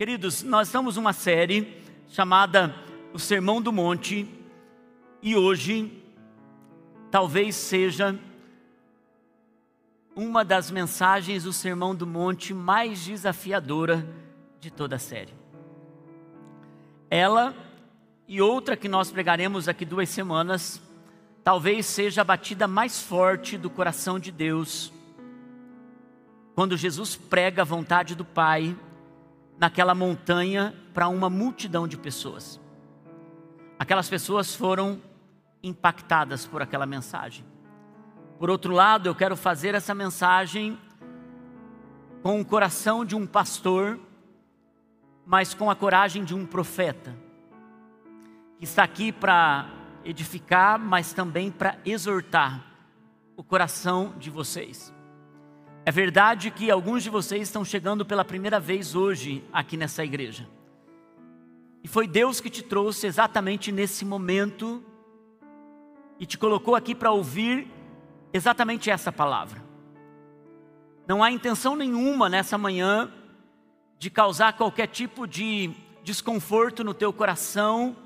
Queridos, nós estamos numa série chamada O Sermão do Monte e hoje talvez seja uma das mensagens do Sermão do Monte mais desafiadora de toda a série. Ela e outra que nós pregaremos aqui duas semanas, talvez seja a batida mais forte do coração de Deus, quando Jesus prega a vontade do Pai naquela montanha para uma multidão de pessoas. Aquelas pessoas foram impactadas por aquela mensagem. Por outro lado, eu quero fazer essa mensagem com o coração de um pastor, mas com a coragem de um profeta, que está aqui para edificar, mas também para exortar o coração de vocês. É verdade que alguns de vocês estão chegando pela primeira vez hoje aqui nessa igreja. E foi Deus que te trouxe exatamente nesse momento e te colocou aqui para ouvir exatamente essa palavra. Não há intenção nenhuma nessa manhã de causar qualquer tipo de desconforto no teu coração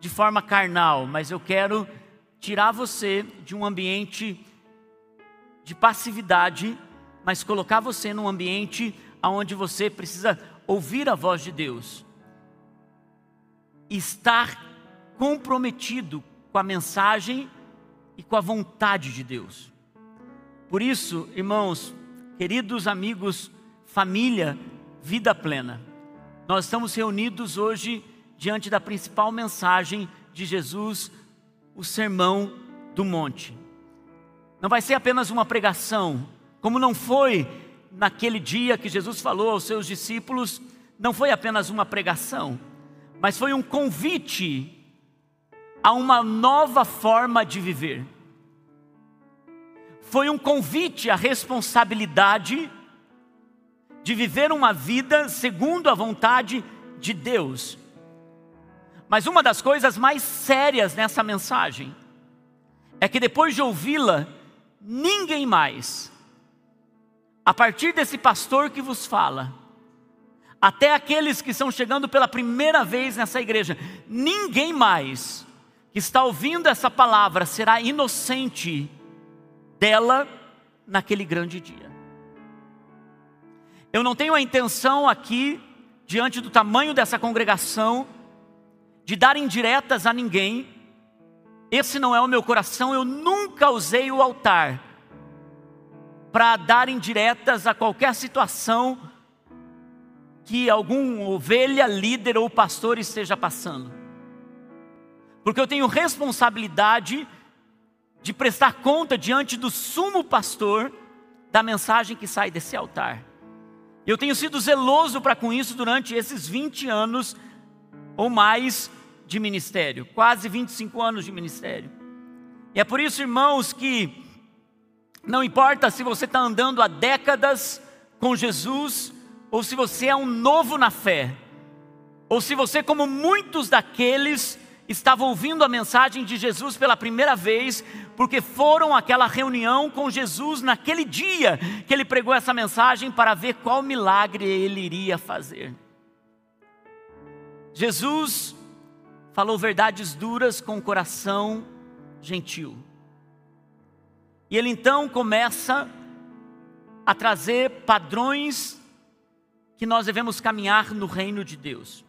de forma carnal, mas eu quero tirar você de um ambiente de passividade mas colocar você num ambiente onde você precisa ouvir a voz de Deus, estar comprometido com a mensagem e com a vontade de Deus. Por isso, irmãos, queridos amigos, família, vida plena, nós estamos reunidos hoje diante da principal mensagem de Jesus, o Sermão do Monte. Não vai ser apenas uma pregação, como não foi naquele dia que Jesus falou aos seus discípulos, não foi apenas uma pregação, mas foi um convite a uma nova forma de viver. Foi um convite à responsabilidade de viver uma vida segundo a vontade de Deus. Mas uma das coisas mais sérias nessa mensagem é que depois de ouvi-la, ninguém mais a partir desse pastor que vos fala, até aqueles que estão chegando pela primeira vez nessa igreja, ninguém mais que está ouvindo essa palavra será inocente dela naquele grande dia. Eu não tenho a intenção aqui, diante do tamanho dessa congregação, de dar indiretas a ninguém, esse não é o meu coração, eu nunca usei o altar para dar indiretas a qualquer situação que algum ovelha, líder ou pastor esteja passando. Porque eu tenho responsabilidade de prestar conta diante do sumo pastor da mensagem que sai desse altar. Eu tenho sido zeloso para com isso durante esses 20 anos ou mais de ministério, quase 25 anos de ministério. E é por isso, irmãos, que não importa se você está andando há décadas com Jesus, ou se você é um novo na fé, ou se você, como muitos daqueles, estava ouvindo a mensagem de Jesus pela primeira vez, porque foram àquela reunião com Jesus naquele dia que ele pregou essa mensagem para ver qual milagre ele iria fazer. Jesus falou verdades duras com o coração gentil. E ele então começa a trazer padrões que nós devemos caminhar no reino de Deus.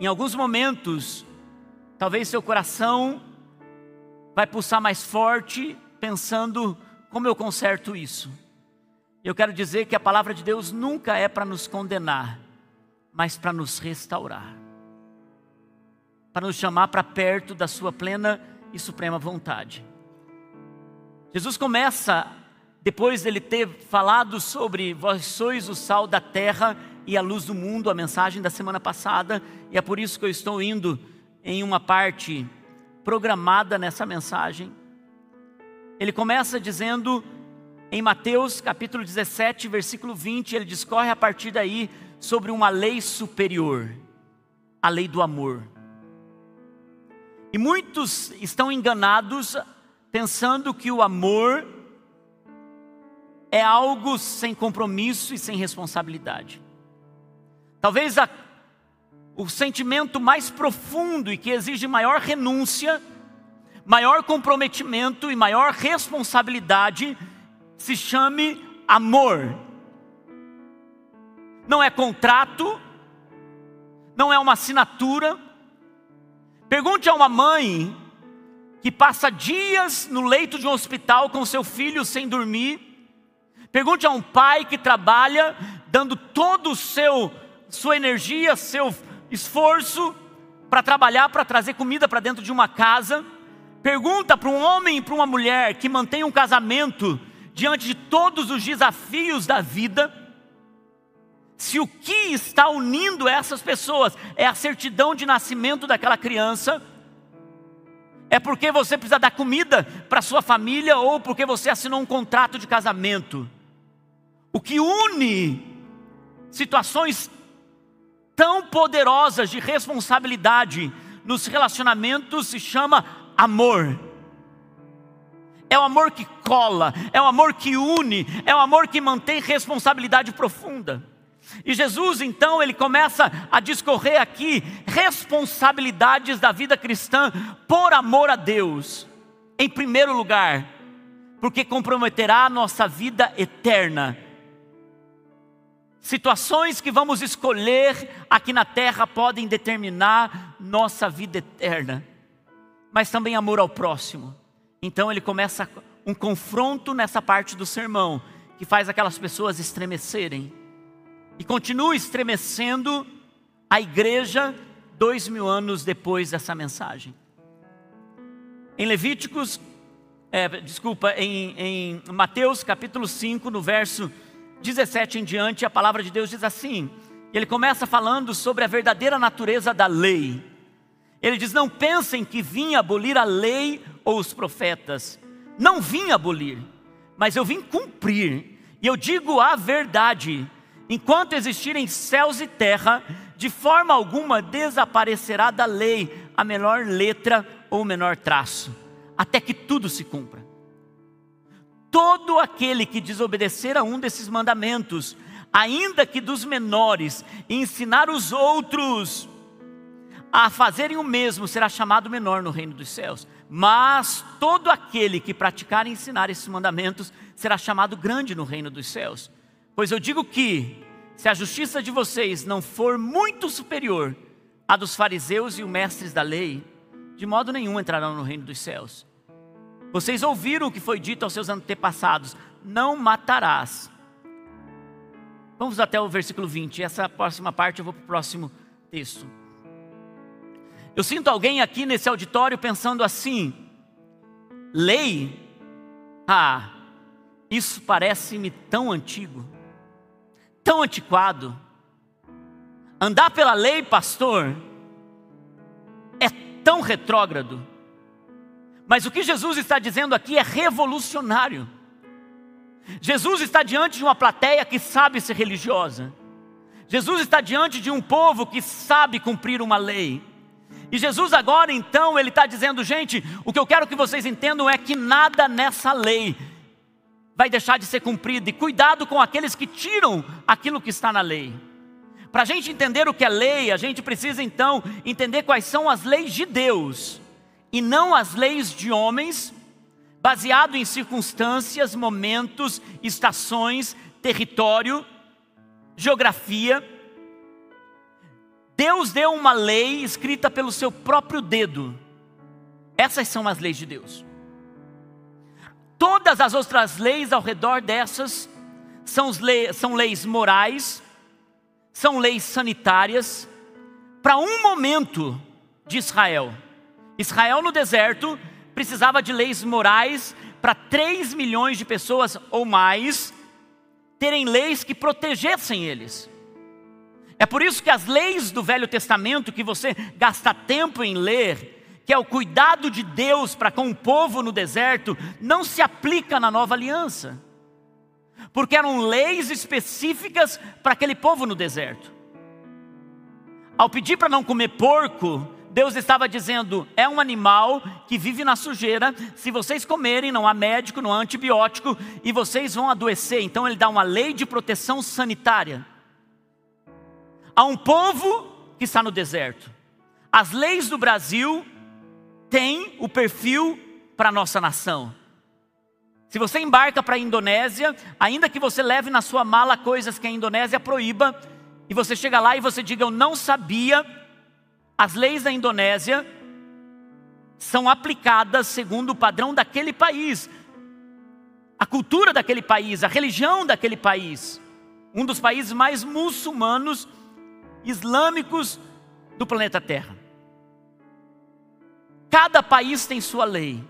Em alguns momentos, talvez seu coração vai pulsar mais forte, pensando como eu conserto isso. Eu quero dizer que a palavra de Deus nunca é para nos condenar, mas para nos restaurar, para nos chamar para perto da Sua plena e suprema vontade. Jesus começa, depois dele ter falado sobre vós sois o sal da terra e a luz do mundo, a mensagem da semana passada, e é por isso que eu estou indo em uma parte programada nessa mensagem. Ele começa dizendo em Mateus capítulo 17, versículo 20, ele discorre a partir daí sobre uma lei superior, a lei do amor. E muitos estão enganados pensando que o amor é algo sem compromisso e sem responsabilidade. Talvez a, o sentimento mais profundo e que exige maior renúncia, maior comprometimento e maior responsabilidade se chame amor. Não é contrato, não é uma assinatura. Pergunte a uma mãe que passa dias no leito de um hospital com seu filho sem dormir. Pergunte a um pai que trabalha dando todo o seu sua energia, seu esforço para trabalhar, para trazer comida para dentro de uma casa. Pergunta para um homem e para uma mulher que mantém um casamento diante de todos os desafios da vida, se o que está unindo essas pessoas é a certidão de nascimento daquela criança, é porque você precisa dar comida para sua família ou porque você assinou um contrato de casamento. O que une situações tão poderosas de responsabilidade nos relacionamentos se chama amor. É o amor que cola, é o amor que une, é o amor que mantém responsabilidade profunda. E Jesus, então, ele começa a discorrer aqui responsabilidades da vida cristã por amor a Deus. Em primeiro lugar, porque comprometerá a nossa vida eterna. Situações que vamos escolher aqui na terra podem determinar nossa vida eterna, mas também amor ao próximo. Então ele começa um confronto nessa parte do sermão, que faz aquelas pessoas estremecerem e continua estremecendo a igreja dois mil anos depois dessa mensagem. Em Levíticos, é, desculpa, em, em Mateus capítulo 5, no verso 17 em diante, a palavra de Deus diz assim: ele começa falando sobre a verdadeira natureza da lei. Ele diz: Não pensem que vim abolir a lei ou os profetas. Não vim abolir, mas eu vim cumprir. E eu digo a verdade: enquanto existirem céus e terra, de forma alguma desaparecerá da lei a menor letra ou o menor traço, até que tudo se cumpra. Todo aquele que desobedecer a um desses mandamentos, ainda que dos menores, e ensinar os outros a fazerem o mesmo, será chamado menor no reino dos céus. Mas todo aquele que praticar e ensinar esses mandamentos será chamado grande no reino dos céus. Pois eu digo que, se a justiça de vocês não for muito superior à dos fariseus e os mestres da lei, de modo nenhum entrarão no reino dos céus. Vocês ouviram o que foi dito aos seus antepassados: não matarás. Vamos até o versículo 20. Essa próxima parte eu vou para o próximo texto. Eu sinto alguém aqui nesse auditório pensando assim: lei? Ah, isso parece-me tão antigo tão antiquado. Andar pela lei, pastor, é tão retrógrado. Mas o que Jesus está dizendo aqui é revolucionário. Jesus está diante de uma plateia que sabe ser religiosa. Jesus está diante de um povo que sabe cumprir uma lei. E Jesus agora então, ele está dizendo, gente, o que eu quero que vocês entendam é que nada nessa lei vai deixar de ser cumprida. E cuidado com aqueles que tiram aquilo que está na lei. Para a gente entender o que é lei, a gente precisa então entender quais são as leis de Deus e não as leis de homens, baseado em circunstâncias, momentos, estações, território, geografia. Deus deu uma lei escrita pelo seu próprio dedo. Essas são as leis de Deus. Todas as outras leis ao redor dessas são, leis, são leis morais, são leis sanitárias, para um momento de Israel. Israel no deserto precisava de leis morais para 3 milhões de pessoas ou mais terem leis que protegessem eles. É por isso que as leis do Velho Testamento, que você gasta tempo em ler, que é o cuidado de Deus para com o povo no deserto, não se aplica na nova aliança, porque eram leis específicas para aquele povo no deserto. Ao pedir para não comer porco, Deus estava dizendo: é um animal que vive na sujeira. Se vocês comerem, não há médico, não há antibiótico e vocês vão adoecer. Então, Ele dá uma lei de proteção sanitária. a um povo que está no deserto. As leis do Brasil têm o perfil para a nossa nação. Se você embarca para a Indonésia, ainda que você leve na sua mala coisas que a Indonésia proíba, e você chega lá e você diga, eu não sabia, as leis da Indonésia são aplicadas segundo o padrão daquele país, a cultura daquele país, a religião daquele país, um dos países mais muçulmanos, islâmicos do planeta Terra. Cada país tem sua lei.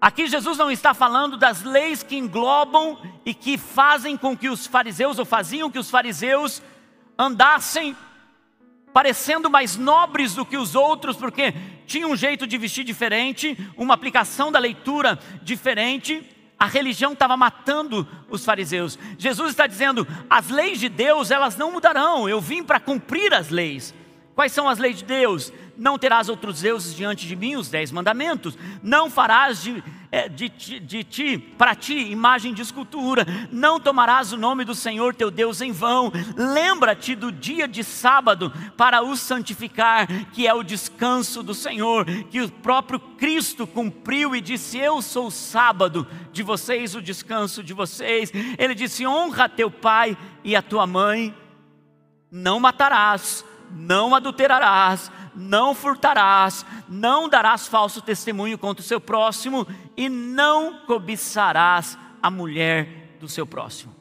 Aqui Jesus não está falando das leis que englobam e que fazem com que os fariseus, ou faziam que os fariseus andassem parecendo mais nobres do que os outros, porque tinham um jeito de vestir diferente, uma aplicação da leitura diferente. A religião estava matando os fariseus. Jesus está dizendo: as leis de Deus, elas não mudarão. Eu vim para cumprir as leis. Quais são as leis de Deus? Não terás outros deuses diante de mim, os dez mandamentos. Não farás de, é, de, de, de ti, para ti, imagem de escultura. Não tomarás o nome do Senhor teu Deus em vão. Lembra-te do dia de sábado para o santificar, que é o descanso do Senhor, que o próprio Cristo cumpriu e disse: Eu sou o sábado de vocês, o descanso de vocês. Ele disse: Honra teu pai e a tua mãe. Não matarás, não adulterarás não furtarás, não darás falso testemunho contra o seu próximo e não cobiçarás a mulher do seu próximo.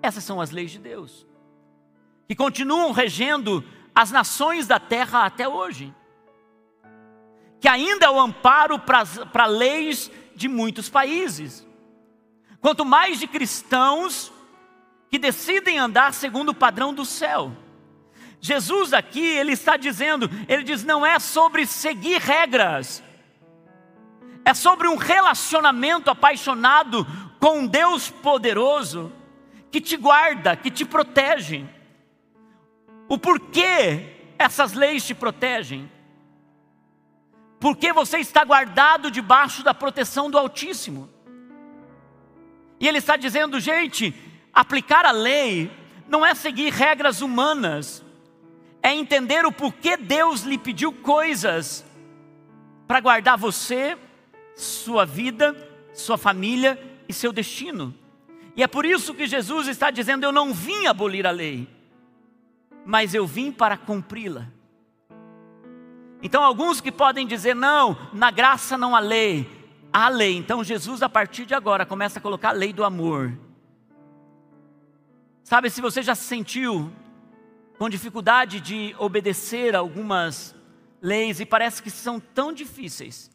Essas são as leis de Deus, que continuam regendo as nações da terra até hoje, que ainda é o amparo para leis de muitos países. Quanto mais de cristãos que decidem andar segundo o padrão do céu, Jesus aqui, ele está dizendo, ele diz, não é sobre seguir regras, é sobre um relacionamento apaixonado com um Deus poderoso, que te guarda, que te protege. O porquê essas leis te protegem? Porque você está guardado debaixo da proteção do Altíssimo. E ele está dizendo, gente, aplicar a lei não é seguir regras humanas, é entender o porquê Deus lhe pediu coisas para guardar você, sua vida, sua família e seu destino. E é por isso que Jesus está dizendo: Eu não vim abolir a lei, mas eu vim para cumpri-la. Então, alguns que podem dizer: Não, na graça não há lei, há lei. Então, Jesus, a partir de agora, começa a colocar a lei do amor. Sabe, se você já se sentiu com dificuldade de obedecer algumas leis e parece que são tão difíceis.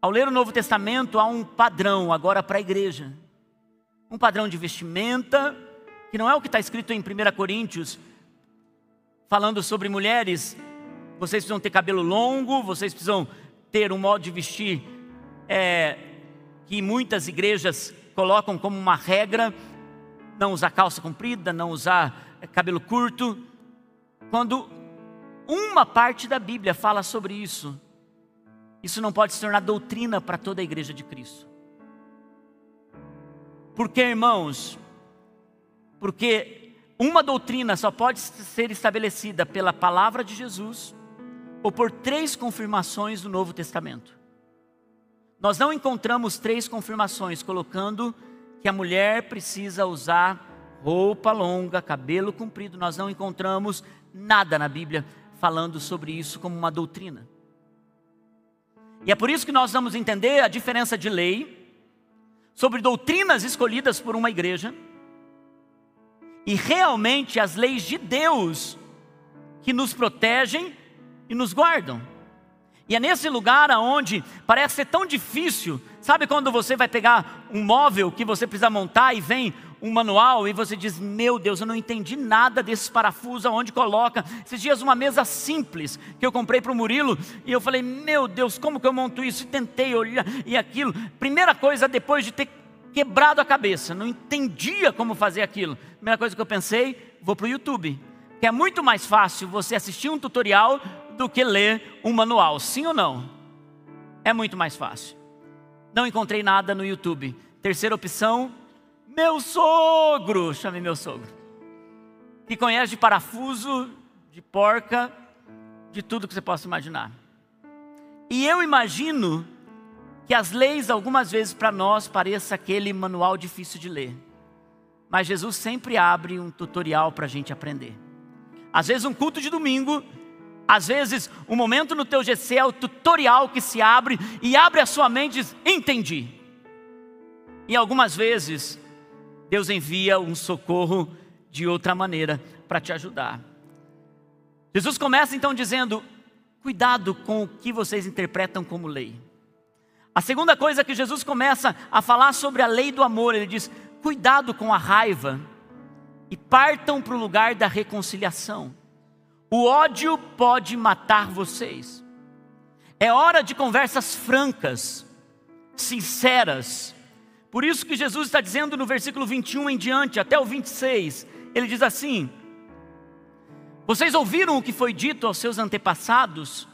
Ao ler o Novo Testamento, há um padrão agora para a igreja. Um padrão de vestimenta, que não é o que está escrito em 1 Coríntios, falando sobre mulheres. Vocês precisam ter cabelo longo, vocês precisam ter um modo de vestir é, que muitas igrejas colocam como uma regra: não usar calça comprida, não usar cabelo curto. Quando uma parte da Bíblia fala sobre isso, isso não pode se tornar doutrina para toda a igreja de Cristo. Porque, irmãos, porque uma doutrina só pode ser estabelecida pela palavra de Jesus ou por três confirmações do Novo Testamento. Nós não encontramos três confirmações colocando que a mulher precisa usar roupa longa, cabelo comprido. Nós não encontramos nada na Bíblia falando sobre isso como uma doutrina. E é por isso que nós vamos entender a diferença de lei sobre doutrinas escolhidas por uma igreja e realmente as leis de Deus que nos protegem e nos guardam. E é nesse lugar aonde parece ser tão difícil, sabe quando você vai pegar um móvel que você precisa montar e vem um manual e você diz: Meu Deus, eu não entendi nada desses parafusos, aonde coloca. Esses dias, uma mesa simples que eu comprei para o Murilo e eu falei: Meu Deus, como que eu monto isso? E tentei olhar e aquilo. Primeira coisa, depois de ter quebrado a cabeça, não entendia como fazer aquilo. Primeira coisa que eu pensei: vou para o YouTube. Que é muito mais fácil você assistir um tutorial do que ler um manual, sim ou não? É muito mais fácil. Não encontrei nada no YouTube. Terceira opção, meu sogro, chamei meu sogro. que conhece de parafuso, de porca, de tudo que você possa imaginar. E eu imagino que as leis, algumas vezes para nós, pareça aquele manual difícil de ler. Mas Jesus sempre abre um tutorial para a gente aprender. Às vezes um culto de domingo, às vezes um momento no teu GC é o tutorial que se abre e abre a sua mente e diz, entendi. E algumas vezes Deus envia um socorro de outra maneira para te ajudar. Jesus começa então dizendo: cuidado com o que vocês interpretam como lei. A segunda coisa que Jesus começa a falar sobre a lei do amor, ele diz: cuidado com a raiva e partam para o lugar da reconciliação. O ódio pode matar vocês. É hora de conversas francas, sinceras. Por isso que Jesus está dizendo no versículo 21 em diante, até o 26, ele diz assim: Vocês ouviram o que foi dito aos seus antepassados?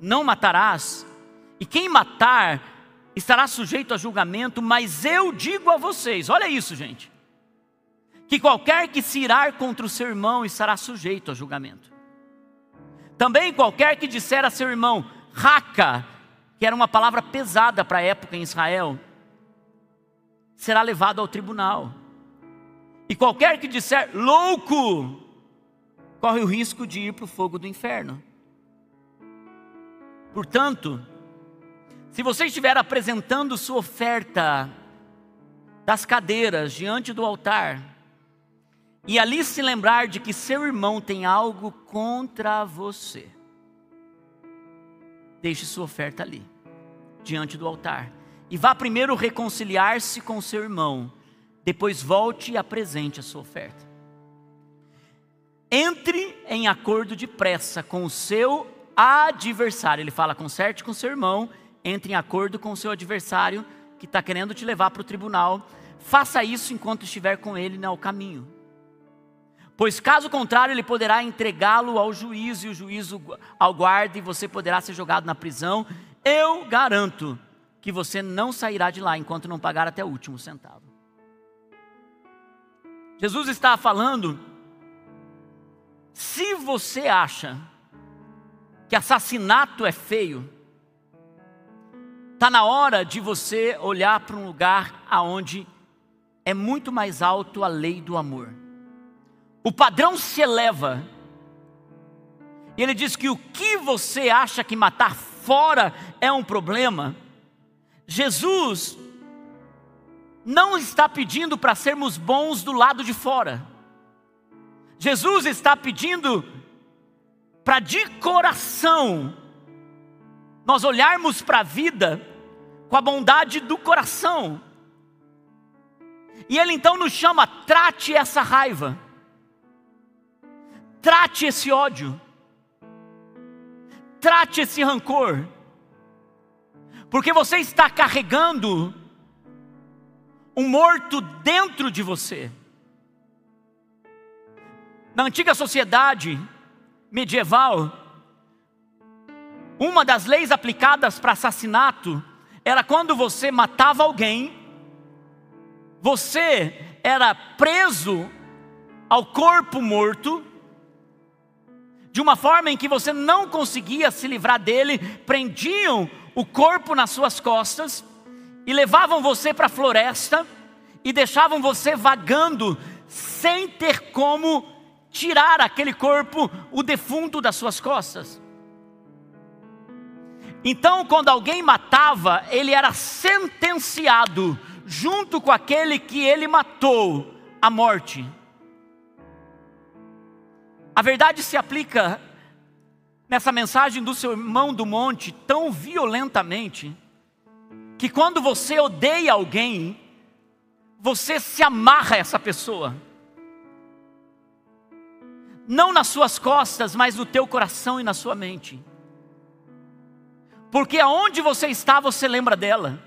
Não matarás, e quem matar estará sujeito a julgamento, mas eu digo a vocês: olha isso, gente, que qualquer que se irar contra o seu irmão estará sujeito a julgamento. Também qualquer que disser a seu irmão, raca, que era uma palavra pesada para a época em Israel, será levado ao tribunal. E qualquer que disser louco, corre o risco de ir para o fogo do inferno. Portanto, se você estiver apresentando sua oferta das cadeiras diante do altar, e ali se lembrar de que seu irmão tem algo contra você, deixe sua oferta ali, diante do altar, e vá primeiro reconciliar-se com seu irmão, depois volte e apresente a sua oferta. Entre em acordo depressa com o seu adversário, ele fala, conserte com seu irmão, entre em acordo com o seu adversário que está querendo te levar para o tribunal, faça isso enquanto estiver com ele no caminho Pois caso contrário, ele poderá entregá-lo ao juiz e o juízo ao guarda e você poderá ser jogado na prisão. Eu garanto que você não sairá de lá enquanto não pagar até o último centavo. Jesus está falando: se você acha que assassinato é feio, está na hora de você olhar para um lugar aonde é muito mais alto a lei do amor o padrão se eleva. E ele diz que o que você acha que matar fora é um problema, Jesus não está pedindo para sermos bons do lado de fora. Jesus está pedindo para de coração nós olharmos para a vida com a bondade do coração. E ele então nos chama, trate essa raiva. Trate esse ódio. Trate esse rancor. Porque você está carregando um morto dentro de você. Na antiga sociedade medieval, uma das leis aplicadas para assassinato era quando você matava alguém, você era preso ao corpo morto de uma forma em que você não conseguia se livrar dele, prendiam o corpo nas suas costas e levavam você para a floresta e deixavam você vagando sem ter como tirar aquele corpo, o defunto das suas costas. Então, quando alguém matava, ele era sentenciado junto com aquele que ele matou à morte. A verdade se aplica nessa mensagem do seu irmão do monte tão violentamente, que quando você odeia alguém, você se amarra a essa pessoa. Não nas suas costas, mas no teu coração e na sua mente. Porque aonde você está, você lembra dela.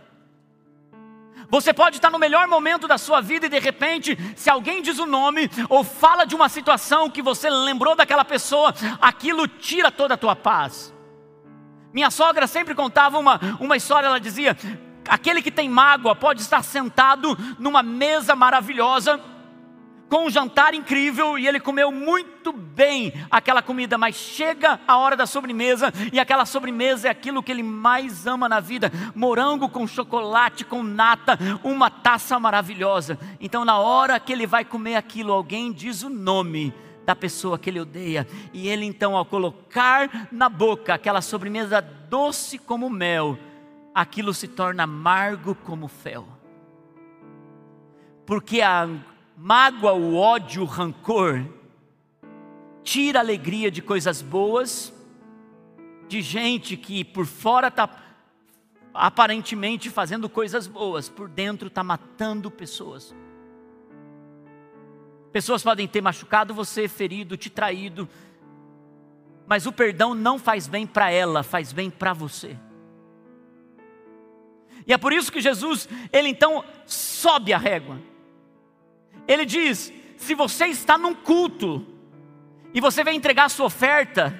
Você pode estar no melhor momento da sua vida e de repente, se alguém diz o nome ou fala de uma situação que você lembrou daquela pessoa, aquilo tira toda a tua paz. Minha sogra sempre contava uma, uma história, ela dizia: aquele que tem mágoa pode estar sentado numa mesa maravilhosa, com um jantar incrível e ele comeu muito bem aquela comida, mas chega a hora da sobremesa e aquela sobremesa é aquilo que ele mais ama na vida: morango com chocolate, com nata, uma taça maravilhosa. Então, na hora que ele vai comer aquilo, alguém diz o nome da pessoa que ele odeia, e ele então, ao colocar na boca aquela sobremesa doce como mel, aquilo se torna amargo como fel. Porque a mágoa, o ódio, o rancor, tira a alegria de coisas boas, de gente que por fora está aparentemente fazendo coisas boas, por dentro está matando pessoas. Pessoas podem ter machucado você, ferido, te traído, mas o perdão não faz bem para ela, faz bem para você. E é por isso que Jesus, ele então sobe a régua. Ele diz: se você está num culto e você vai entregar a sua oferta,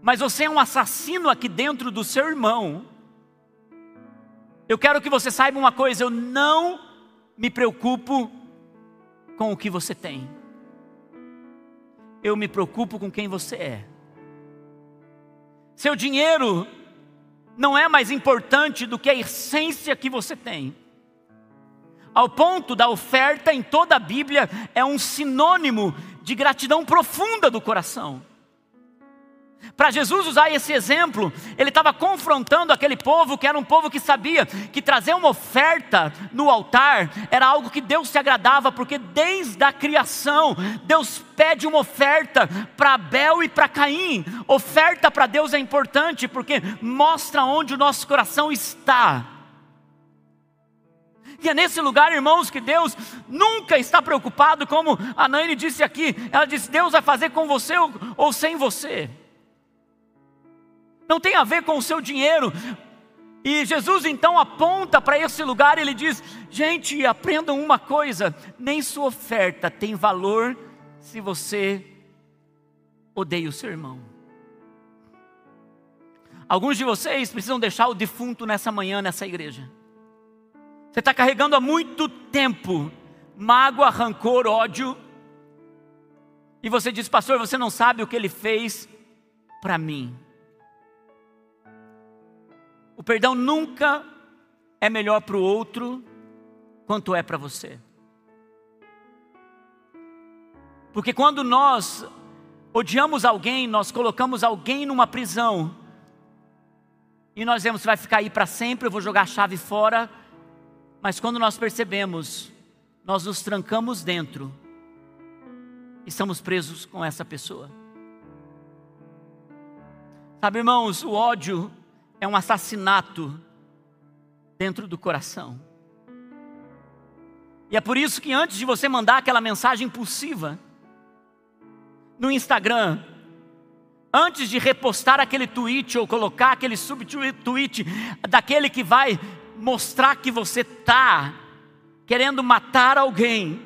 mas você é um assassino aqui dentro do seu irmão, eu quero que você saiba uma coisa: eu não me preocupo com o que você tem, eu me preocupo com quem você é. Seu dinheiro não é mais importante do que a essência que você tem ao ponto da oferta em toda a Bíblia é um sinônimo de gratidão profunda do coração. Para Jesus usar esse exemplo, ele estava confrontando aquele povo que era um povo que sabia que trazer uma oferta no altar era algo que Deus se agradava, porque desde a criação, Deus pede uma oferta para Abel e para Caim. Oferta para Deus é importante porque mostra onde o nosso coração está. E é nesse lugar, irmãos, que Deus nunca está preocupado, como a Naine disse aqui. Ela disse: Deus vai fazer com você ou, ou sem você. Não tem a ver com o seu dinheiro. E Jesus então aponta para esse lugar e ele diz: Gente, aprendam uma coisa: nem sua oferta tem valor se você odeia o seu irmão. Alguns de vocês precisam deixar o defunto nessa manhã, nessa igreja. Você está carregando há muito tempo mágoa, rancor, ódio. E você diz, pastor, você não sabe o que ele fez para mim. O perdão nunca é melhor para o outro quanto é para você. Porque quando nós odiamos alguém, nós colocamos alguém numa prisão, e nós você vai ficar aí para sempre, eu vou jogar a chave fora, mas quando nós percebemos, nós nos trancamos dentro e estamos presos com essa pessoa. Sabe, irmãos, o ódio é um assassinato dentro do coração. E é por isso que antes de você mandar aquela mensagem impulsiva no Instagram, antes de repostar aquele tweet ou colocar aquele subtweet daquele que vai mostrar que você está querendo matar alguém,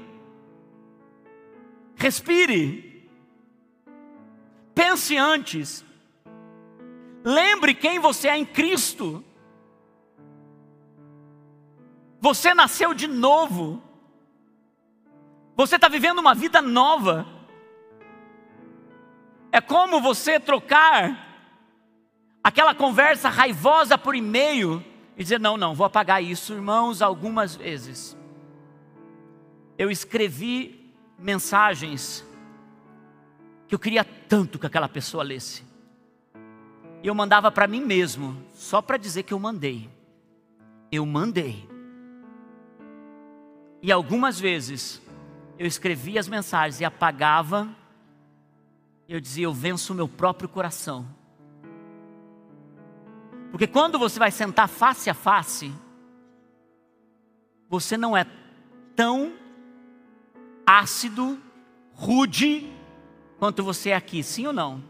respire, pense antes, lembre quem você é em Cristo. Você nasceu de novo, você está vivendo uma vida nova. É como você trocar aquela conversa raivosa por e-mail e dizer: não, não, vou apagar isso, irmãos, algumas vezes. Eu escrevi mensagens que eu queria tanto que aquela pessoa lesse. E eu mandava para mim mesmo, só para dizer que eu mandei. Eu mandei. E algumas vezes eu escrevia as mensagens e apagava. Eu dizia: Eu venço o meu próprio coração porque quando você vai sentar face a face, você não é tão ácido, rude, quanto você é aqui, sim ou não?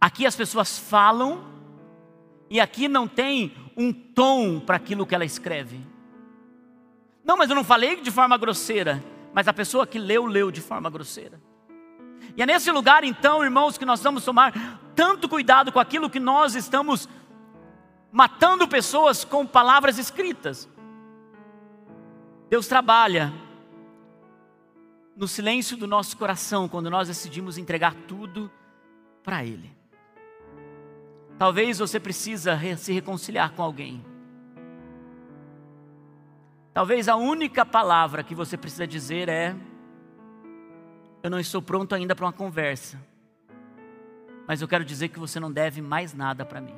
Aqui as pessoas falam, e aqui não tem um tom para aquilo que ela escreve. Não, mas eu não falei de forma grosseira, mas a pessoa que leu, leu de forma grosseira. E é nesse lugar, então, irmãos, que nós vamos tomar tanto cuidado com aquilo que nós estamos matando pessoas com palavras escritas. Deus trabalha no silêncio do nosso coração, quando nós decidimos entregar tudo para Ele. Talvez você precisa se reconciliar com alguém. Talvez a única palavra que você precisa dizer é: Eu não estou pronto ainda para uma conversa, mas eu quero dizer que você não deve mais nada para mim.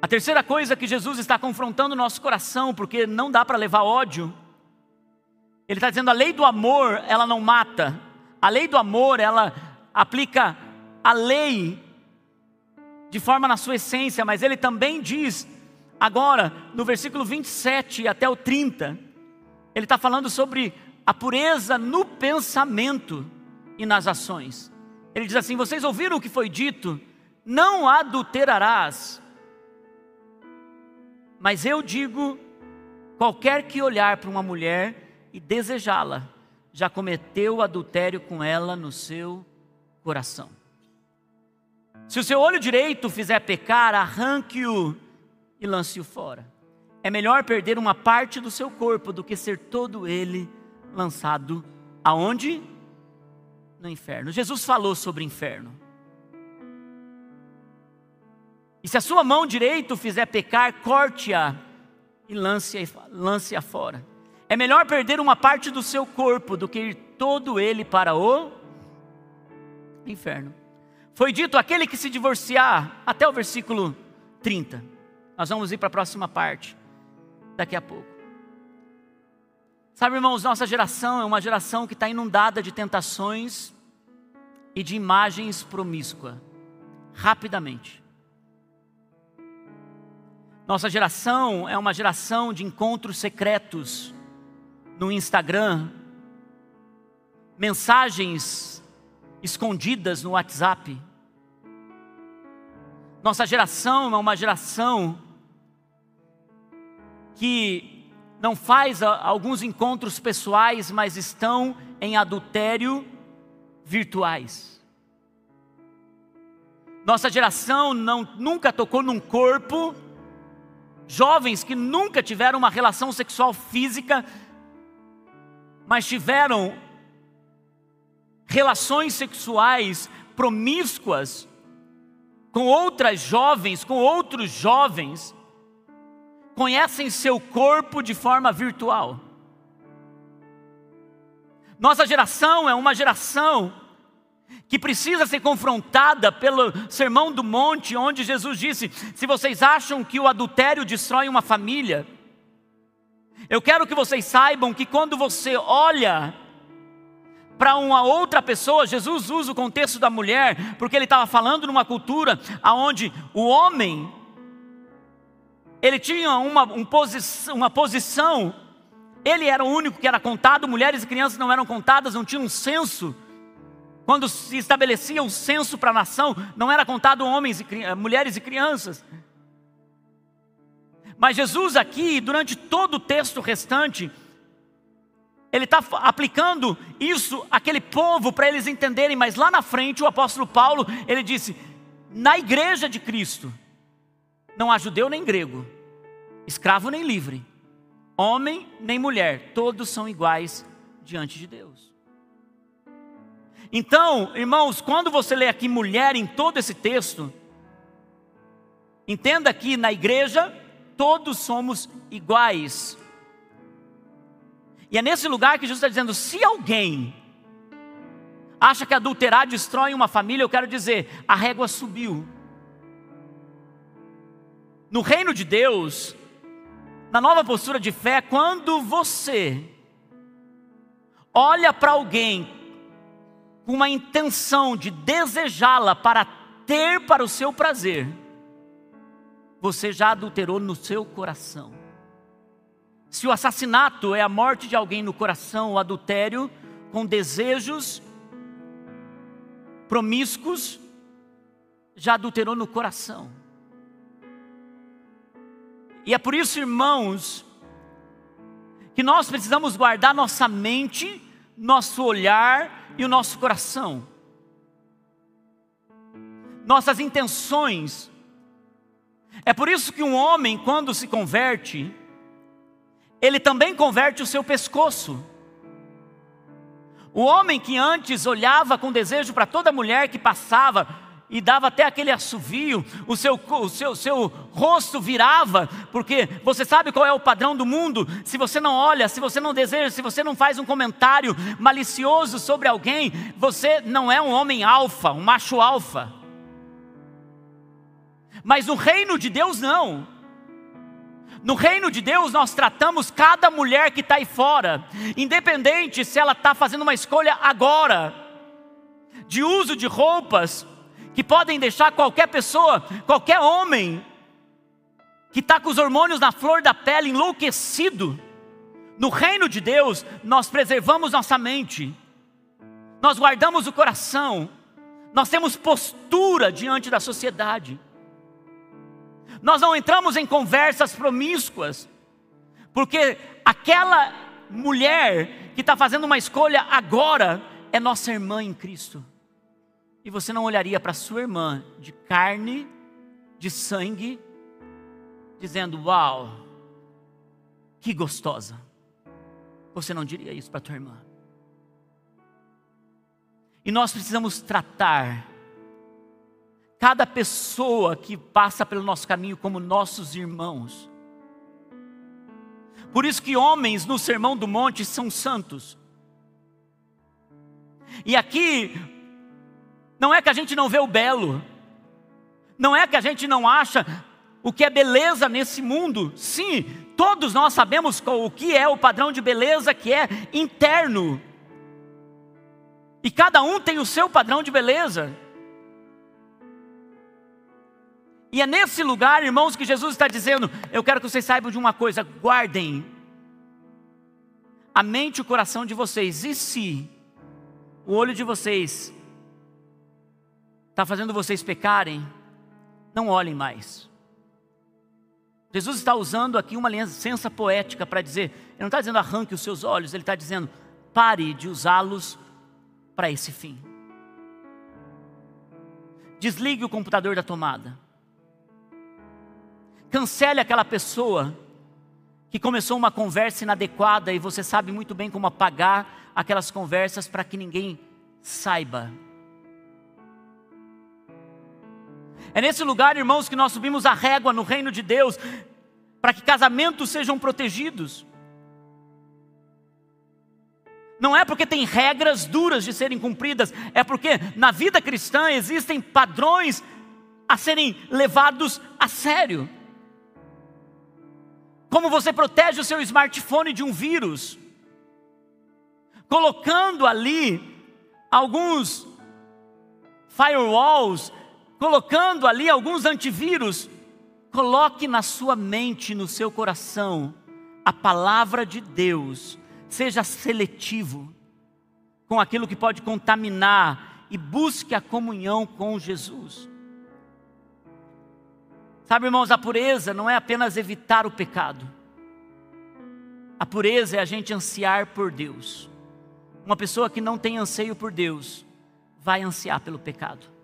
A terceira coisa que Jesus está confrontando o nosso coração, porque não dá para levar ódio, ele está dizendo a lei do amor, ela não mata. A lei do amor, ela aplica a lei de forma na sua essência, mas ele também diz, agora, no versículo 27 até o 30, ele está falando sobre a pureza no pensamento e nas ações. Ele diz assim: Vocês ouviram o que foi dito? Não adulterarás. Mas eu digo: qualquer que olhar para uma mulher e desejá-la, já cometeu adultério com ela no seu coração. Se o seu olho direito fizer pecar, arranque-o e lance-o fora. É melhor perder uma parte do seu corpo do que ser todo ele lançado aonde? No inferno. Jesus falou sobre inferno. E se a sua mão direita fizer pecar, corte-a e lance-a lance fora. É melhor perder uma parte do seu corpo do que ir todo ele para o inferno. Foi dito aquele que se divorciar, até o versículo 30. Nós vamos ir para a próxima parte, daqui a pouco. Sabe, irmãos, nossa geração é uma geração que está inundada de tentações e de imagens promíscuas, rapidamente. Nossa geração é uma geração de encontros secretos no Instagram, mensagens escondidas no WhatsApp. Nossa geração é uma geração que não faz alguns encontros pessoais, mas estão em adultério virtuais. Nossa geração não, nunca tocou num corpo jovens que nunca tiveram uma relação sexual física, mas tiveram relações sexuais promíscuas com outras jovens, com outros jovens, conhecem seu corpo de forma virtual. Nossa geração é uma geração que precisa ser confrontada pelo Sermão do Monte, onde Jesus disse: Se vocês acham que o adultério destrói uma família, eu quero que vocês saibam que quando você olha para uma outra pessoa, Jesus usa o contexto da mulher, porque ele estava falando numa cultura onde o homem ele tinha uma, um posi uma posição, ele era o único que era contado, mulheres e crianças não eram contadas, não tinham um censo quando se estabelecia o censo para a nação, não era contado homens e eh, mulheres e crianças. Mas Jesus aqui, durante todo o texto restante, ele está aplicando isso àquele povo para eles entenderem, mas lá na frente o apóstolo Paulo, ele disse: na igreja de Cristo, não há judeu nem grego, escravo nem livre, homem nem mulher, todos são iguais diante de Deus. Então, irmãos, quando você lê aqui mulher em todo esse texto, entenda que na igreja todos somos iguais. E é nesse lugar que Jesus está dizendo: se alguém acha que adulterar destrói uma família, eu quero dizer, a régua subiu. No reino de Deus, na nova postura de fé, quando você olha para alguém com uma intenção de desejá-la para ter para o seu prazer, você já adulterou no seu coração. Se o assassinato é a morte de alguém no coração, o adultério com desejos promíscuos, já adulterou no coração. E é por isso, irmãos, que nós precisamos guardar nossa mente, nosso olhar e o nosso coração, nossas intenções. É por isso que um homem, quando se converte, ele também converte o seu pescoço. O homem que antes olhava com desejo para toda mulher que passava e dava até aquele assovio, o seu, o seu, seu rosto virava, porque você sabe qual é o padrão do mundo. Se você não olha, se você não deseja, se você não faz um comentário malicioso sobre alguém, você não é um homem alfa, um macho alfa. Mas no reino de Deus, não. No reino de Deus, nós tratamos cada mulher que está aí fora, independente se ela está fazendo uma escolha agora, de uso de roupas, que podem deixar qualquer pessoa, qualquer homem, que está com os hormônios na flor da pele, enlouquecido. No reino de Deus, nós preservamos nossa mente, nós guardamos o coração, nós temos postura diante da sociedade. Nós não entramos em conversas promíscuas, porque aquela mulher que está fazendo uma escolha agora é nossa irmã em Cristo. E você não olharia para sua irmã de carne, de sangue, dizendo: Uau, que gostosa. Você não diria isso para tua irmã. E nós precisamos tratar cada pessoa que passa pelo nosso caminho como nossos irmãos. Por isso que homens no Sermão do Monte são santos. E aqui não é que a gente não vê o belo, não é que a gente não acha o que é beleza nesse mundo. Sim, todos nós sabemos o que é o padrão de beleza que é interno. E cada um tem o seu padrão de beleza. E é nesse lugar, irmãos, que Jesus está dizendo: Eu quero que vocês saibam de uma coisa, guardem a mente e o coração de vocês. E se o olho de vocês está fazendo vocês pecarem, não olhem mais. Jesus está usando aqui uma licença poética para dizer: Ele não está dizendo arranque os seus olhos, Ele está dizendo pare de usá-los para esse fim. Desligue o computador da tomada. Cancele aquela pessoa que começou uma conversa inadequada e você sabe muito bem como apagar aquelas conversas para que ninguém saiba. É nesse lugar, irmãos, que nós subimos a régua no reino de Deus, para que casamentos sejam protegidos. Não é porque tem regras duras de serem cumpridas, é porque na vida cristã existem padrões a serem levados a sério. Como você protege o seu smartphone de um vírus? Colocando ali alguns firewalls, colocando ali alguns antivírus. Coloque na sua mente, no seu coração, a palavra de Deus. Seja seletivo com aquilo que pode contaminar e busque a comunhão com Jesus. Sabe, irmãos, a pureza não é apenas evitar o pecado. A pureza é a gente ansiar por Deus. Uma pessoa que não tem anseio por Deus vai ansiar pelo pecado.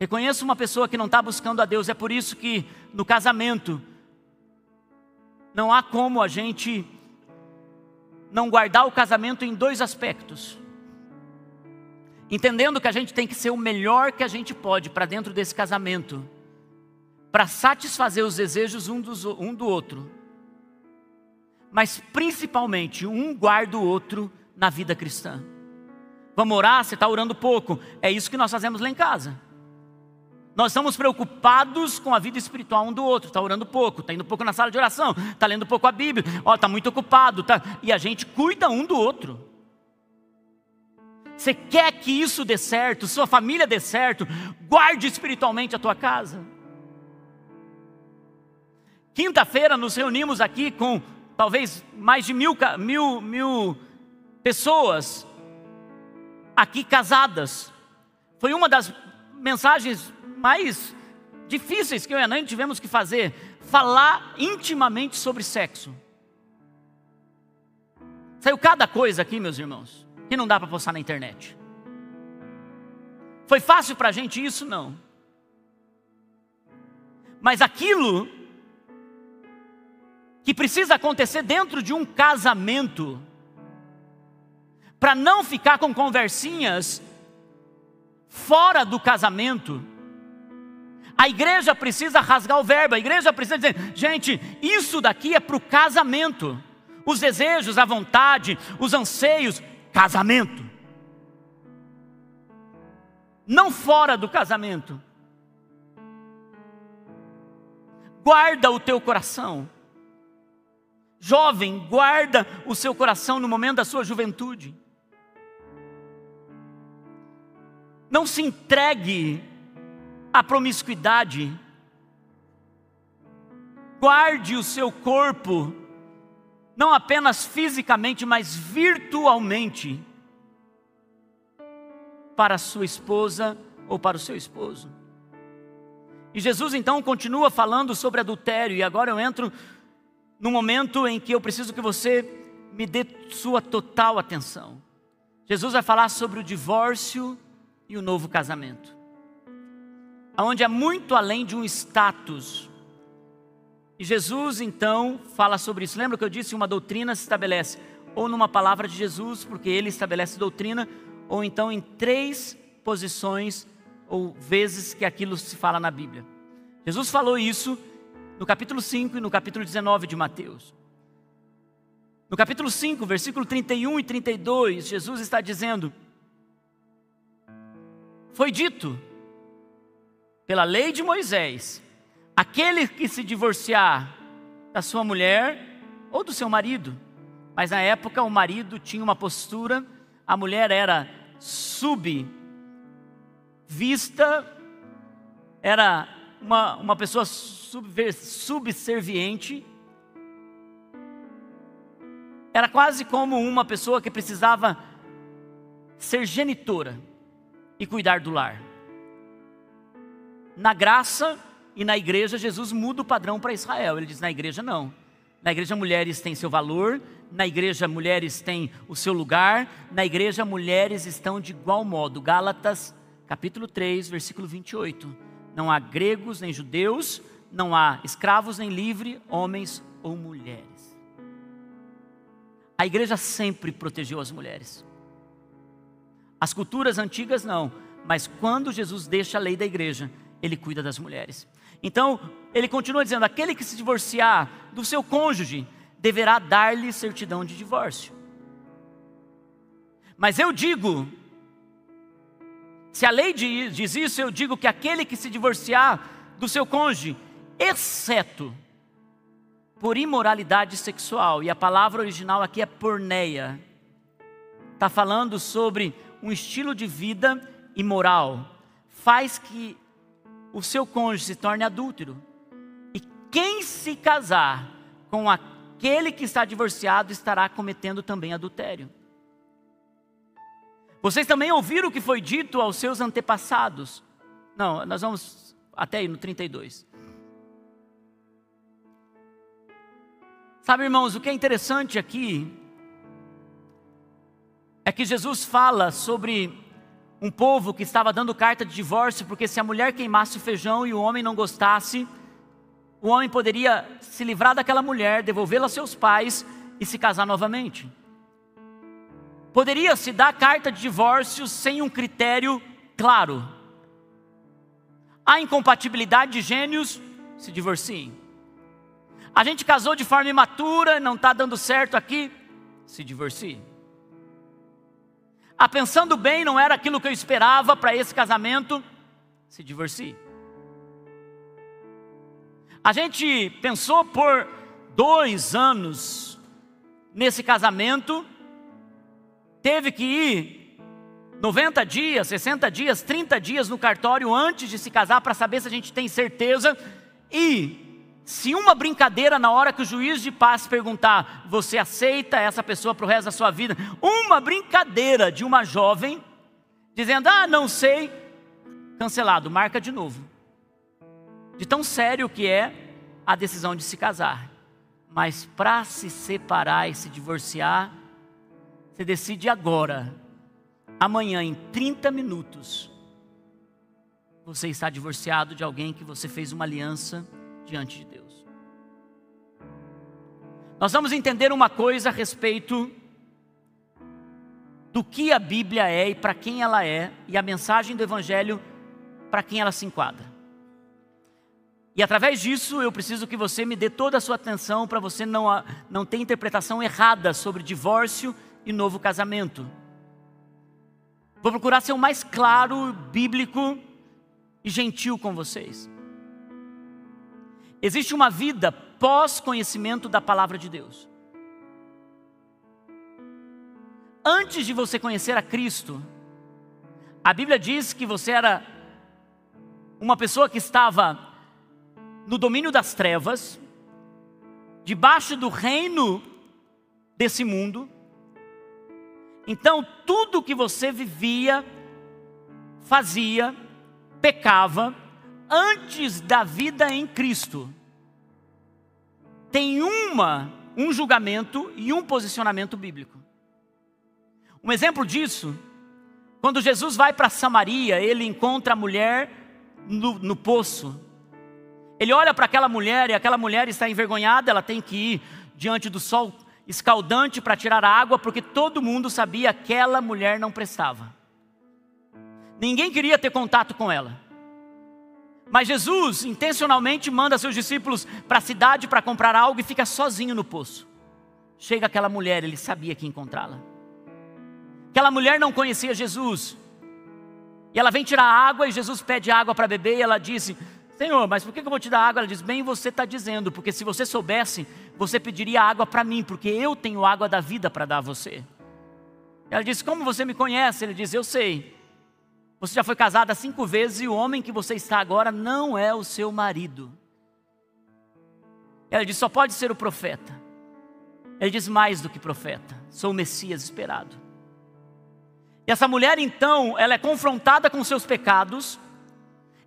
Reconheço uma pessoa que não está buscando a Deus, é por isso que no casamento não há como a gente não guardar o casamento em dois aspectos. Entendendo que a gente tem que ser o melhor que a gente pode para dentro desse casamento, para satisfazer os desejos um, dos, um do outro, mas principalmente um guarda o outro na vida cristã. Vamos orar? Você está orando pouco. É isso que nós fazemos lá em casa. Nós estamos preocupados com a vida espiritual um do outro. Está orando pouco, está indo pouco na sala de oração, está lendo pouco a Bíblia, está muito ocupado. Tá... E a gente cuida um do outro. Você quer que isso dê certo, sua família dê certo, guarde espiritualmente a tua casa. Quinta-feira nos reunimos aqui com talvez mais de mil, mil, mil pessoas aqui casadas. Foi uma das mensagens mais difíceis que eu e a Nani tivemos que fazer, falar intimamente sobre sexo. Saiu cada coisa aqui, meus irmãos que não dá para postar na internet. Foi fácil para a gente isso? Não. Mas aquilo que precisa acontecer dentro de um casamento, para não ficar com conversinhas fora do casamento. A igreja precisa rasgar o verbo, a igreja precisa dizer: gente, isso daqui é para o casamento. Os desejos, a vontade, os anseios, casamento. Não fora do casamento. Guarda o teu coração. Jovem, guarda o seu coração no momento da sua juventude. Não se entregue à promiscuidade. Guarde o seu corpo, não apenas fisicamente, mas virtualmente, para a sua esposa ou para o seu esposo. E Jesus então continua falando sobre adultério, e agora eu entro no momento em que eu preciso que você me dê sua total atenção. Jesus vai falar sobre o divórcio e o novo casamento, aonde é muito além de um status. E Jesus então fala sobre isso. Lembra que eu disse uma doutrina se estabelece ou numa palavra de Jesus, porque ele estabelece doutrina, ou então em três posições ou vezes que aquilo se fala na Bíblia. Jesus falou isso no capítulo 5 e no capítulo 19 de Mateus. No capítulo 5, versículo 31 e 32, Jesus está dizendo: foi dito pela lei de Moisés: aquele que se divorciar da sua mulher ou do seu marido, mas na época o marido tinha uma postura, a mulher era subvista, era uma, uma pessoa subserviente, era quase como uma pessoa que precisava ser genitora e cuidar do lar. Na graça e na igreja, Jesus muda o padrão para Israel. Ele diz: na igreja, não. Na igreja, mulheres têm seu valor, na igreja, mulheres têm o seu lugar, na igreja, mulheres estão de igual modo. Gálatas, capítulo 3, versículo 28. Não há gregos nem judeus, não há escravos nem livres, homens ou mulheres. A igreja sempre protegeu as mulheres. As culturas antigas não, mas quando Jesus deixa a lei da igreja, ele cuida das mulheres. Então, ele continua dizendo: aquele que se divorciar do seu cônjuge deverá dar-lhe certidão de divórcio. Mas eu digo, se a lei diz isso, eu digo que aquele que se divorciar do seu cônjuge, exceto por imoralidade sexual, e a palavra original aqui é porneia, está falando sobre um estilo de vida imoral, faz que o seu cônjuge se torne adúltero. E quem se casar com aquele que está divorciado estará cometendo também adultério. Vocês também ouviram o que foi dito aos seus antepassados. Não, nós vamos até aí no 32. Sabe, irmãos, o que é interessante aqui é que Jesus fala sobre um povo que estava dando carta de divórcio, porque se a mulher queimasse o feijão e o homem não gostasse, o homem poderia se livrar daquela mulher, devolvê-la aos seus pais e se casar novamente. Poderia se dar carta de divórcio sem um critério claro. Há incompatibilidade de gênios, se divorciem. A gente casou de forma imatura, não está dando certo aqui, se divorcie. Ah, pensando bem, não era aquilo que eu esperava para esse casamento, se divorcie. A gente pensou por dois anos nesse casamento, teve que ir 90 dias, 60 dias, 30 dias no cartório antes de se casar para saber se a gente tem certeza. E se uma brincadeira na hora que o juiz de paz perguntar, você aceita essa pessoa para o resto da sua vida? Uma brincadeira de uma jovem dizendo, ah, não sei, cancelado, marca de novo. De tão sério que é a decisão de se casar. Mas para se separar e se divorciar, você decide agora, amanhã, em 30 minutos, você está divorciado de alguém que você fez uma aliança diante de Deus. nós vamos entender uma coisa a respeito do que a Bíblia é e para quem ela é, e a mensagem do Evangelho para quem ela se enquadra. E através disso eu preciso que você me dê toda a sua atenção para você não, não ter interpretação errada sobre divórcio e novo casamento. Vou procurar ser o mais claro, bíblico e gentil com vocês. Existe uma vida pós-conhecimento da palavra de Deus. Antes de você conhecer a Cristo, a Bíblia diz que você era uma pessoa que estava no domínio das trevas, debaixo do reino desse mundo. Então, tudo que você vivia, fazia, pecava, antes da vida em Cristo, tem uma, um julgamento e um posicionamento bíblico. Um exemplo disso, quando Jesus vai para Samaria, ele encontra a mulher no, no poço. Ele olha para aquela mulher e aquela mulher está envergonhada, ela tem que ir diante do sol escaldante para tirar a água, porque todo mundo sabia que aquela mulher não prestava. Ninguém queria ter contato com ela. Mas Jesus intencionalmente manda seus discípulos para a cidade para comprar algo e fica sozinho no poço. Chega aquela mulher, ele sabia que encontrá-la. Aquela mulher não conhecia Jesus. E ela vem tirar água e Jesus pede água para beber e ela disse: Senhor, mas por que eu vou te dar água? Ela diz: Bem, você está dizendo, porque se você soubesse, você pediria água para mim, porque eu tenho água da vida para dar a você. Ela disse: Como você me conhece? Ele diz: Eu sei. Você já foi casada cinco vezes e o homem que você está agora não é o seu marido. Ela diz: Só pode ser o profeta. Ele diz: Mais do que profeta, sou o Messias esperado. E essa mulher então, ela é confrontada com seus pecados,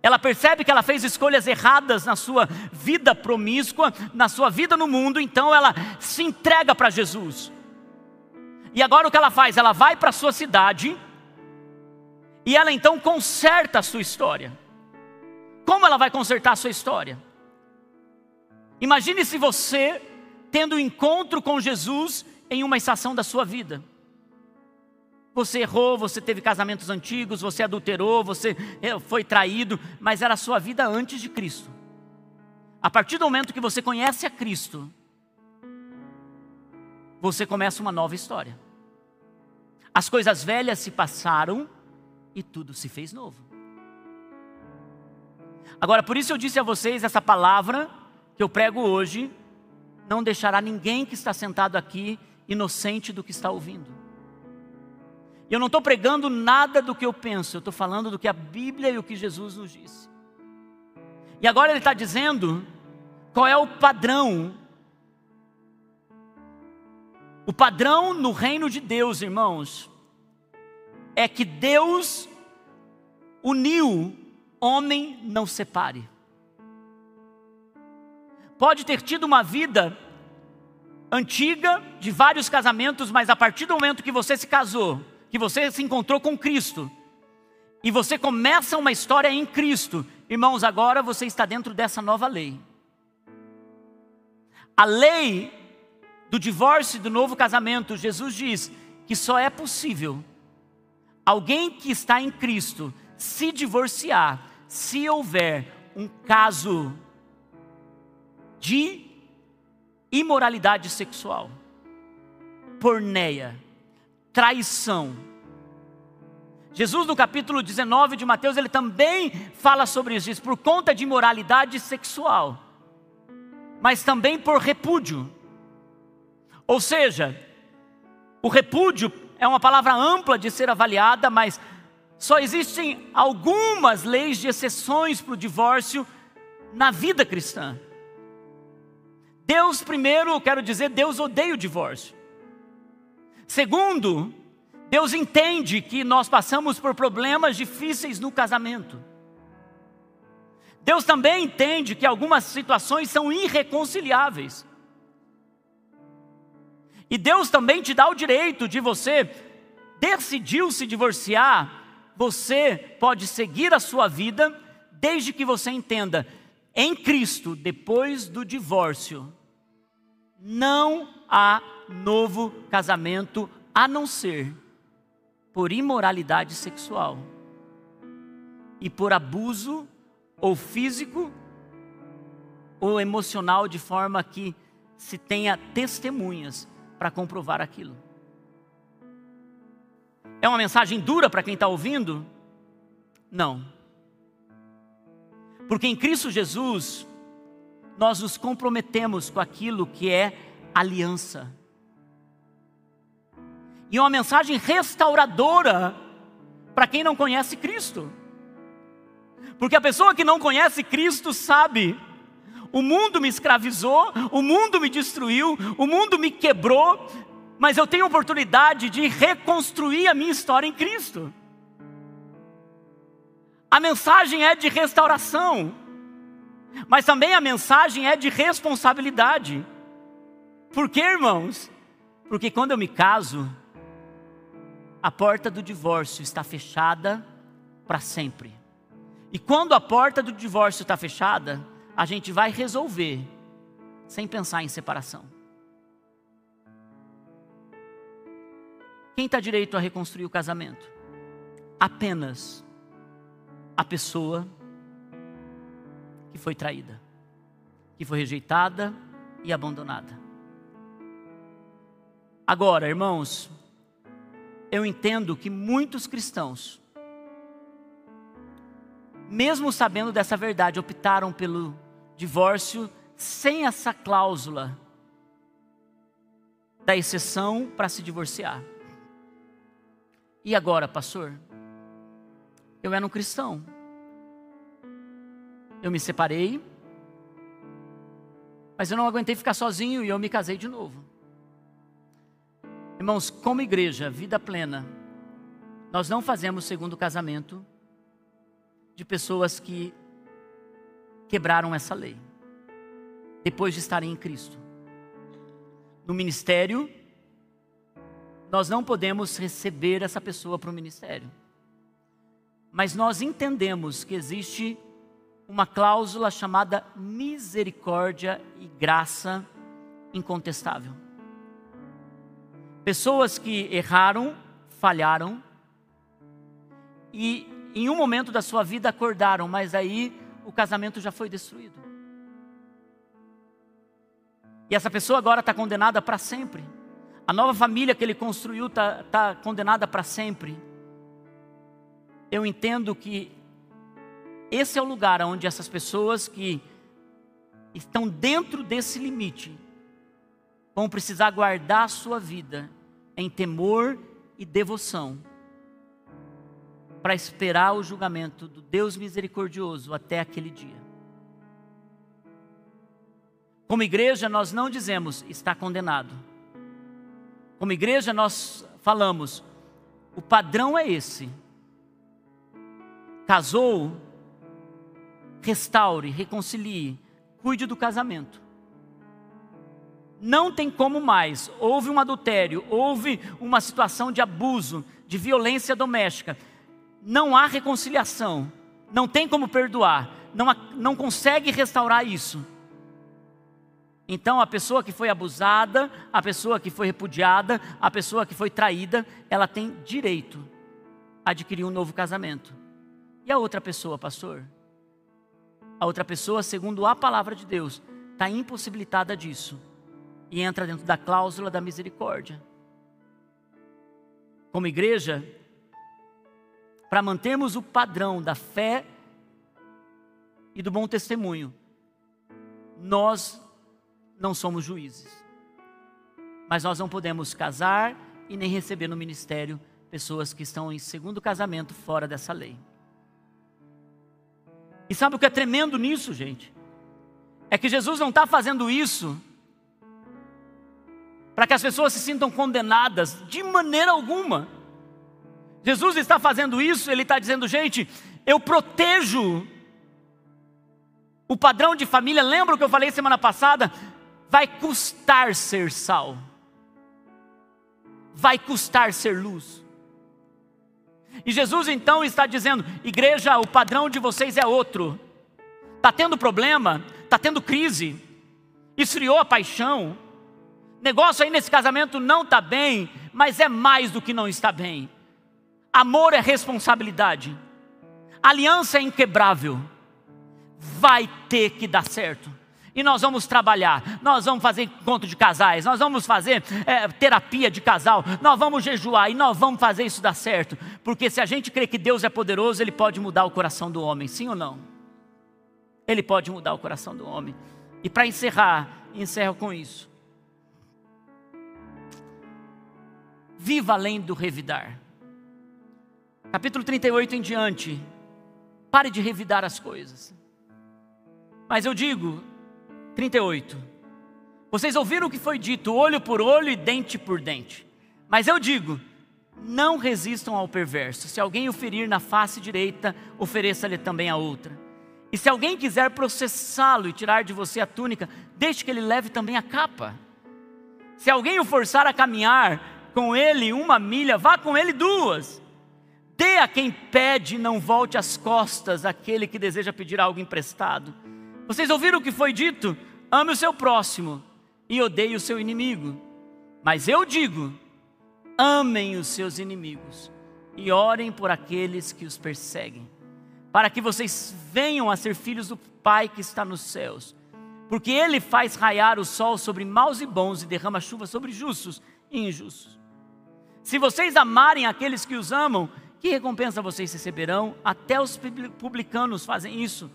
ela percebe que ela fez escolhas erradas na sua vida promíscua, na sua vida no mundo, então ela se entrega para Jesus. E agora o que ela faz? Ela vai para a sua cidade e ela então conserta a sua história. Como ela vai consertar a sua história? Imagine se você tendo um encontro com Jesus em uma estação da sua vida. Você errou, você teve casamentos antigos, você adulterou, você eh, foi traído, mas era a sua vida antes de Cristo. A partir do momento que você conhece a Cristo, você começa uma nova história. As coisas velhas se passaram e tudo se fez novo. Agora, por isso eu disse a vocês essa palavra que eu prego hoje, não deixará ninguém que está sentado aqui inocente do que está ouvindo. Eu não estou pregando nada do que eu penso, eu estou falando do que a Bíblia e o que Jesus nos disse. E agora ele está dizendo qual é o padrão. O padrão no reino de Deus, irmãos, é que Deus uniu, homem não separe. Pode ter tido uma vida antiga, de vários casamentos, mas a partir do momento que você se casou, que você se encontrou com Cristo e você começa uma história em Cristo, irmãos, agora você está dentro dessa nova lei. A lei do divórcio e do novo casamento, Jesus diz que só é possível alguém que está em Cristo se divorciar se houver um caso de imoralidade sexual, porneia, traição. Jesus, no capítulo 19 de Mateus, ele também fala sobre isso, diz, por conta de imoralidade sexual, mas também por repúdio. Ou seja, o repúdio é uma palavra ampla de ser avaliada, mas só existem algumas leis de exceções para o divórcio na vida cristã. Deus, primeiro, quero dizer, Deus odeia o divórcio. Segundo, Deus entende que nós passamos por problemas difíceis no casamento. Deus também entende que algumas situações são irreconciliáveis. E Deus também te dá o direito de você decidiu se divorciar, você pode seguir a sua vida desde que você entenda em Cristo, depois do divórcio, Não há novo casamento a não ser por imoralidade sexual e por abuso ou físico ou emocional de forma que se tenha testemunhas para comprovar aquilo. É uma mensagem dura para quem está ouvindo? Não. Porque em Cristo Jesus, nós nos comprometemos com aquilo que é aliança. E é uma mensagem restauradora para quem não conhece Cristo. Porque a pessoa que não conhece Cristo sabe, o mundo me escravizou, o mundo me destruiu, o mundo me quebrou, mas eu tenho oportunidade de reconstruir a minha história em Cristo. A mensagem é de restauração, mas também a mensagem é de responsabilidade. Por quê, irmãos? Porque quando eu me caso, a porta do divórcio está fechada para sempre. E quando a porta do divórcio está fechada, a gente vai resolver sem pensar em separação. Quem está direito a reconstruir o casamento? Apenas a pessoa que foi traída, que foi rejeitada e abandonada. Agora, irmãos, eu entendo que muitos cristãos, mesmo sabendo dessa verdade, optaram pelo divórcio sem essa cláusula da exceção para se divorciar. E agora, pastor? Eu era um cristão. Eu me separei, mas eu não aguentei ficar sozinho e eu me casei de novo. Irmãos, como igreja, vida plena, nós não fazemos segundo casamento de pessoas que quebraram essa lei, depois de estarem em Cristo. No ministério, nós não podemos receber essa pessoa para o ministério. Mas nós entendemos que existe uma cláusula chamada misericórdia e graça incontestável. Pessoas que erraram, falharam e em um momento da sua vida acordaram, mas aí o casamento já foi destruído. E essa pessoa agora está condenada para sempre. A nova família que ele construiu está tá condenada para sempre. Eu entendo que esse é o lugar onde essas pessoas que estão dentro desse limite vão precisar guardar a sua vida em temor e devoção para esperar o julgamento do Deus misericordioso até aquele dia. Como igreja, nós não dizemos está condenado. Como igreja, nós falamos: o padrão é esse. Casou, restaure, reconcilie, cuide do casamento não tem como mais. Houve um adultério, houve uma situação de abuso, de violência doméstica. Não há reconciliação, não tem como perdoar, não, não consegue restaurar isso. Então, a pessoa que foi abusada, a pessoa que foi repudiada, a pessoa que foi traída, ela tem direito a adquirir um novo casamento. E a outra pessoa, pastor? A outra pessoa, segundo a palavra de Deus, está impossibilitada disso e entra dentro da cláusula da misericórdia. Como igreja, para mantermos o padrão da fé e do bom testemunho, nós não somos juízes. Mas nós não podemos casar e nem receber no ministério pessoas que estão em segundo casamento fora dessa lei. E sabe o que é tremendo nisso, gente? É que Jesus não está fazendo isso para que as pessoas se sintam condenadas, de maneira alguma. Jesus está fazendo isso, ele está dizendo, gente, eu protejo o padrão de família. Lembra o que eu falei semana passada? Vai custar ser sal, vai custar ser luz. E Jesus então está dizendo: igreja, o padrão de vocês é outro. Está tendo problema, está tendo crise, esfriou a paixão, Negócio aí nesse casamento não está bem, mas é mais do que não está bem. Amor é responsabilidade. Aliança é inquebrável. Vai ter que dar certo. E nós vamos trabalhar, nós vamos fazer encontro de casais, nós vamos fazer é, terapia de casal, nós vamos jejuar e nós vamos fazer isso dar certo. Porque se a gente crê que Deus é poderoso, Ele pode mudar o coração do homem, sim ou não? Ele pode mudar o coração do homem. E para encerrar, encerro com isso. Viva além do revidar. Capítulo 38 em diante. Pare de revidar as coisas. Mas eu digo, 38. Vocês ouviram o que foi dito, olho por olho e dente por dente. Mas eu digo, não resistam ao perverso. Se alguém o ferir na face direita, ofereça-lhe também a outra. E se alguém quiser processá-lo e tirar de você a túnica, deixe que ele leve também a capa. Se alguém o forçar a caminhar, com ele uma milha, vá com ele duas. Dê a quem pede, não volte as costas àquele que deseja pedir algo emprestado. Vocês ouviram o que foi dito? Ame o seu próximo e odeie o seu inimigo. Mas eu digo: amem os seus inimigos e orem por aqueles que os perseguem, para que vocês venham a ser filhos do Pai que está nos céus. Porque Ele faz raiar o sol sobre maus e bons e derrama chuva sobre justos e injustos. Se vocês amarem aqueles que os amam, que recompensa vocês receberão? Até os publicanos fazem isso.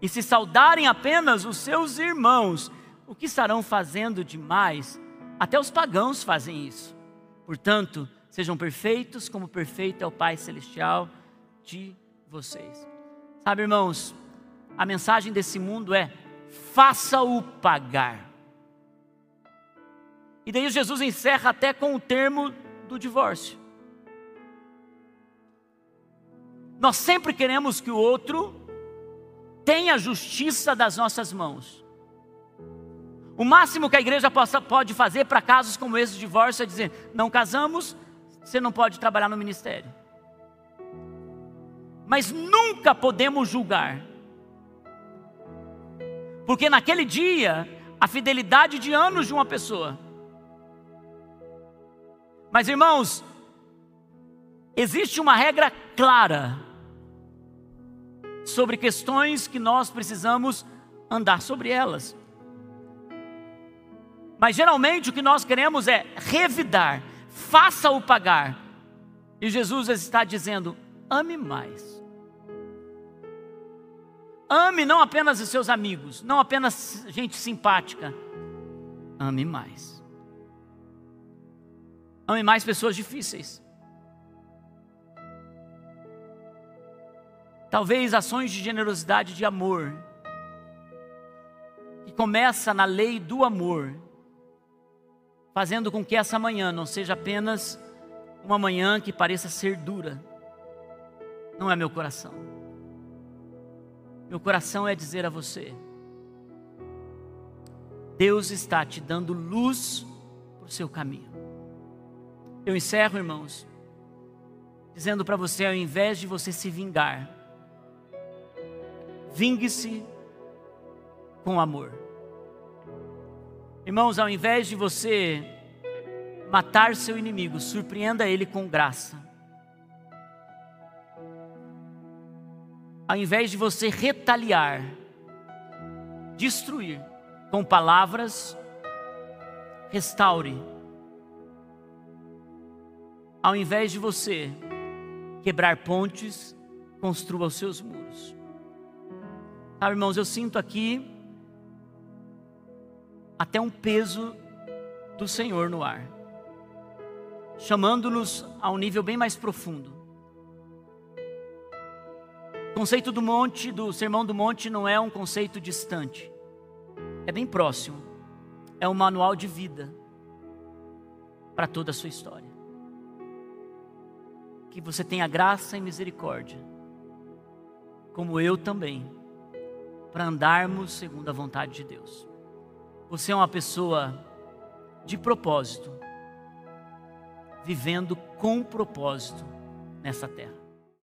E se saudarem apenas os seus irmãos, o que estarão fazendo demais? Até os pagãos fazem isso. Portanto, sejam perfeitos como perfeito é o Pai Celestial de vocês. Sabe, irmãos, a mensagem desse mundo é: faça-o pagar. E daí Jesus encerra até com o termo do divórcio. Nós sempre queremos que o outro tenha a justiça das nossas mãos. O máximo que a igreja possa, pode fazer para casos como esse de divórcio é dizer: não casamos, você não pode trabalhar no ministério. Mas nunca podemos julgar, porque naquele dia, a fidelidade de anos de uma pessoa mas irmãos, existe uma regra clara sobre questões que nós precisamos andar sobre elas. Mas geralmente o que nós queremos é revidar, faça-o pagar. E Jesus está dizendo: ame mais. Ame não apenas os seus amigos, não apenas gente simpática, ame mais. Ame mais pessoas difíceis. Talvez ações de generosidade de amor, que começa na lei do amor, fazendo com que essa manhã não seja apenas uma manhã que pareça ser dura. Não é meu coração. Meu coração é dizer a você: Deus está te dando luz para o seu caminho. Eu encerro, irmãos, dizendo para você: ao invés de você se vingar, vingue-se com amor. Irmãos, ao invés de você matar seu inimigo, surpreenda ele com graça. Ao invés de você retaliar, destruir com palavras, restaure ao invés de você quebrar pontes, construa os seus muros. Sabe, irmãos, eu sinto aqui até um peso do Senhor no ar, chamando-nos a um nível bem mais profundo. O conceito do monte, do sermão do monte, não é um conceito distante, é bem próximo, é um manual de vida para toda a sua história. Que você tenha graça e misericórdia, como eu também, para andarmos segundo a vontade de Deus. Você é uma pessoa de propósito, vivendo com propósito nessa terra.